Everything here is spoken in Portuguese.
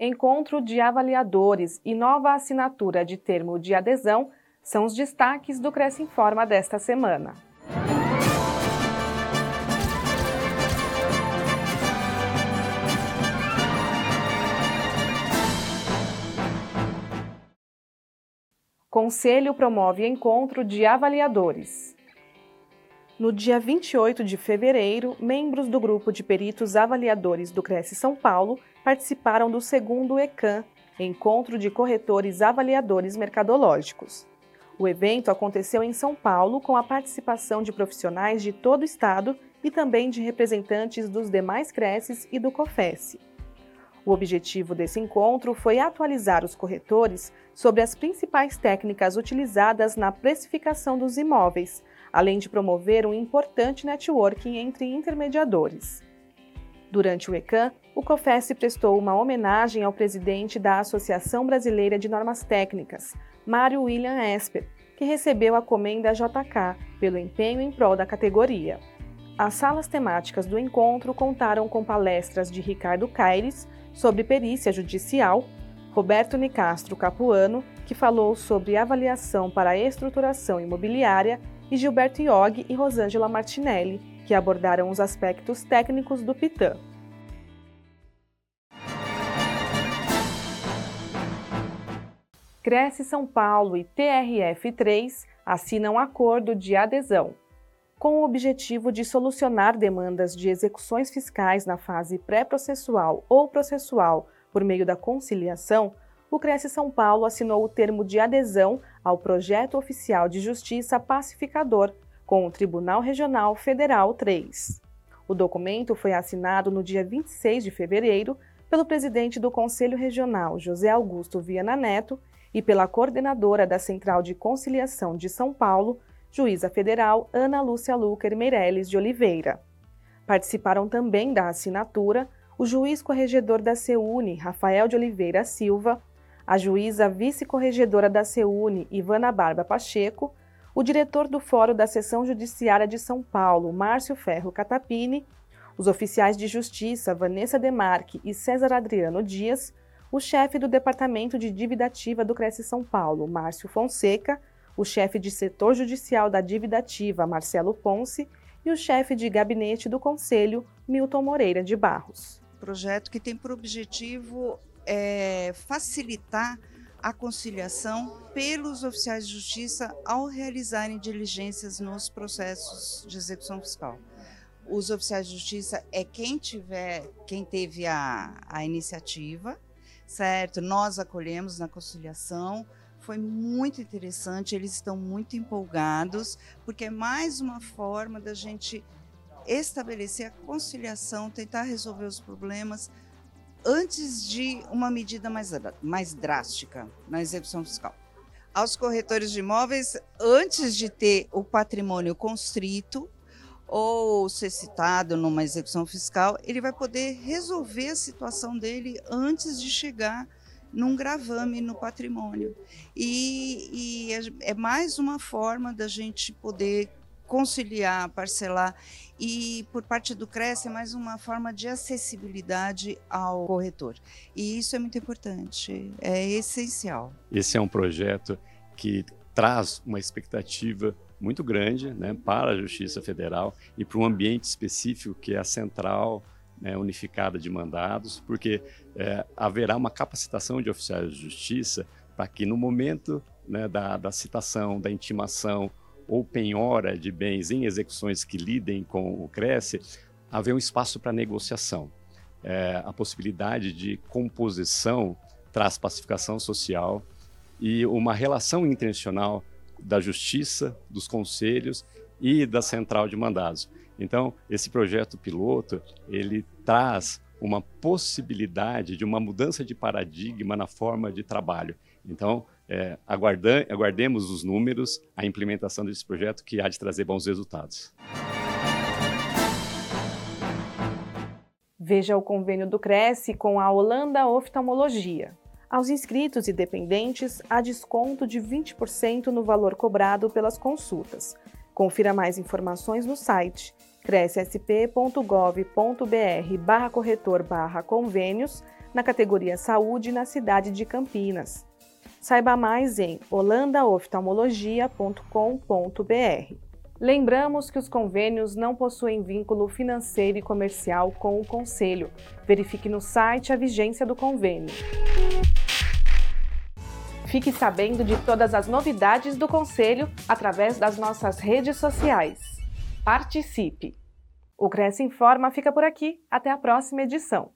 encontro de avaliadores e nova assinatura de termo de adesão são os destaques do Cresce Informa desta semana. Conselho promove encontro de avaliadores. No dia 28 de fevereiro, membros do grupo de peritos avaliadores do Cresce São Paulo participaram do segundo ECAM, Encontro de Corretores Avaliadores Mercadológicos. O evento aconteceu em São Paulo com a participação de profissionais de todo o estado e também de representantes dos demais Cresces e do COFES. O objetivo desse encontro foi atualizar os corretores sobre as principais técnicas utilizadas na precificação dos imóveis, além de promover um importante networking entre intermediadores. Durante o ECAM, o COFES prestou uma homenagem ao presidente da Associação Brasileira de Normas Técnicas, Mário William Esper, que recebeu a comenda JK pelo empenho em prol da categoria. As salas temáticas do encontro contaram com palestras de Ricardo Caires sobre perícia judicial, Roberto Nicastro Capuano, que falou sobre avaliação para estruturação imobiliária, e Gilberto Iog e Rosângela Martinelli, que abordaram os aspectos técnicos do PITAM. Cresce São Paulo e TRF3 assinam acordo de adesão com o objetivo de solucionar demandas de execuções fiscais na fase pré-processual ou processual por meio da conciliação, o Cresce São Paulo assinou o termo de adesão ao Projeto Oficial de Justiça Pacificador com o Tribunal Regional Federal 3. O documento foi assinado no dia 26 de fevereiro pelo presidente do Conselho Regional, José Augusto Viana Neto, e pela coordenadora da Central de Conciliação de São Paulo, juíza federal Ana Lúcia Luker Meirelles de Oliveira. Participaram também da assinatura o juiz corregedor da CEUNE, Rafael de Oliveira Silva, a juíza vice-corregedora da CEUNE, Ivana Barba Pacheco, o diretor do Fórum da Seção Judiciária de São Paulo, Márcio Ferro Catapini, os oficiais de justiça Vanessa Demarque e César Adriano Dias, o chefe do Departamento de Dívida Ativa do Cresce São Paulo, Márcio Fonseca, o chefe de setor judicial da dívida ativa, Marcelo Ponce, e o chefe de gabinete do Conselho, Milton Moreira de Barros. Projeto que tem por objetivo é, facilitar a conciliação pelos oficiais de justiça ao realizarem diligências nos processos de execução fiscal. Os oficiais de justiça é quem tiver, quem teve a, a iniciativa, certo? Nós acolhemos na conciliação, foi muito interessante, eles estão muito empolgados, porque é mais uma forma da gente estabelecer a conciliação, tentar resolver os problemas antes de uma medida mais, mais drástica na execução fiscal. Aos corretores de imóveis, antes de ter o patrimônio constrito ou ser citado numa execução fiscal, ele vai poder resolver a situação dele antes de chegar num gravame no patrimônio. E, e é, é mais uma forma da gente poder conciliar, parcelar. E por parte do CRES é mais uma forma de acessibilidade ao corretor. E isso é muito importante, é essencial. Esse é um projeto que traz uma expectativa muito grande né, para a Justiça Federal e para um ambiente específico que é a central né, unificada de mandados, porque é, haverá uma capacitação de oficiais de justiça para que no momento né, da, da citação, da intimação ou penhora de bens em execuções que lidem com o Cresce, haver um espaço para negociação. É, a possibilidade de composição traz pacificação social e uma relação intencional da justiça, dos conselhos e da central de mandados. Então, esse projeto piloto, ele traz uma possibilidade de uma mudança de paradigma na forma de trabalho. Então, é, aguardemos os números, a implementação desse projeto que há de trazer bons resultados. Veja o convênio do Cresce com a Holanda Oftalmologia. Aos inscritos e dependentes, há desconto de 20% no valor cobrado pelas consultas. Confira mais informações no site crescsp.gov.br barra corretor barra convênios na categoria Saúde na cidade de Campinas. Saiba mais em holandaoftalmologia.com.br. Lembramos que os convênios não possuem vínculo financeiro e comercial com o Conselho. Verifique no site a vigência do convênio. Fique sabendo de todas as novidades do Conselho através das nossas redes sociais. Participe! O Cresce Informa fica por aqui. Até a próxima edição.